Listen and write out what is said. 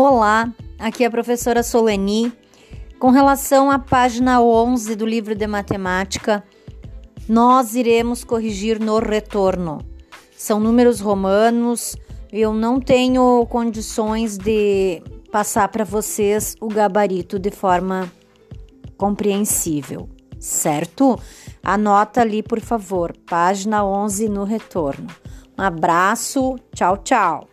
Olá, aqui é a professora Soleni. Com relação à página 11 do livro de matemática, nós iremos corrigir no retorno. São números romanos, eu não tenho condições de passar para vocês o gabarito de forma compreensível, certo? Anota ali, por favor, página 11 no retorno. Um abraço, tchau, tchau.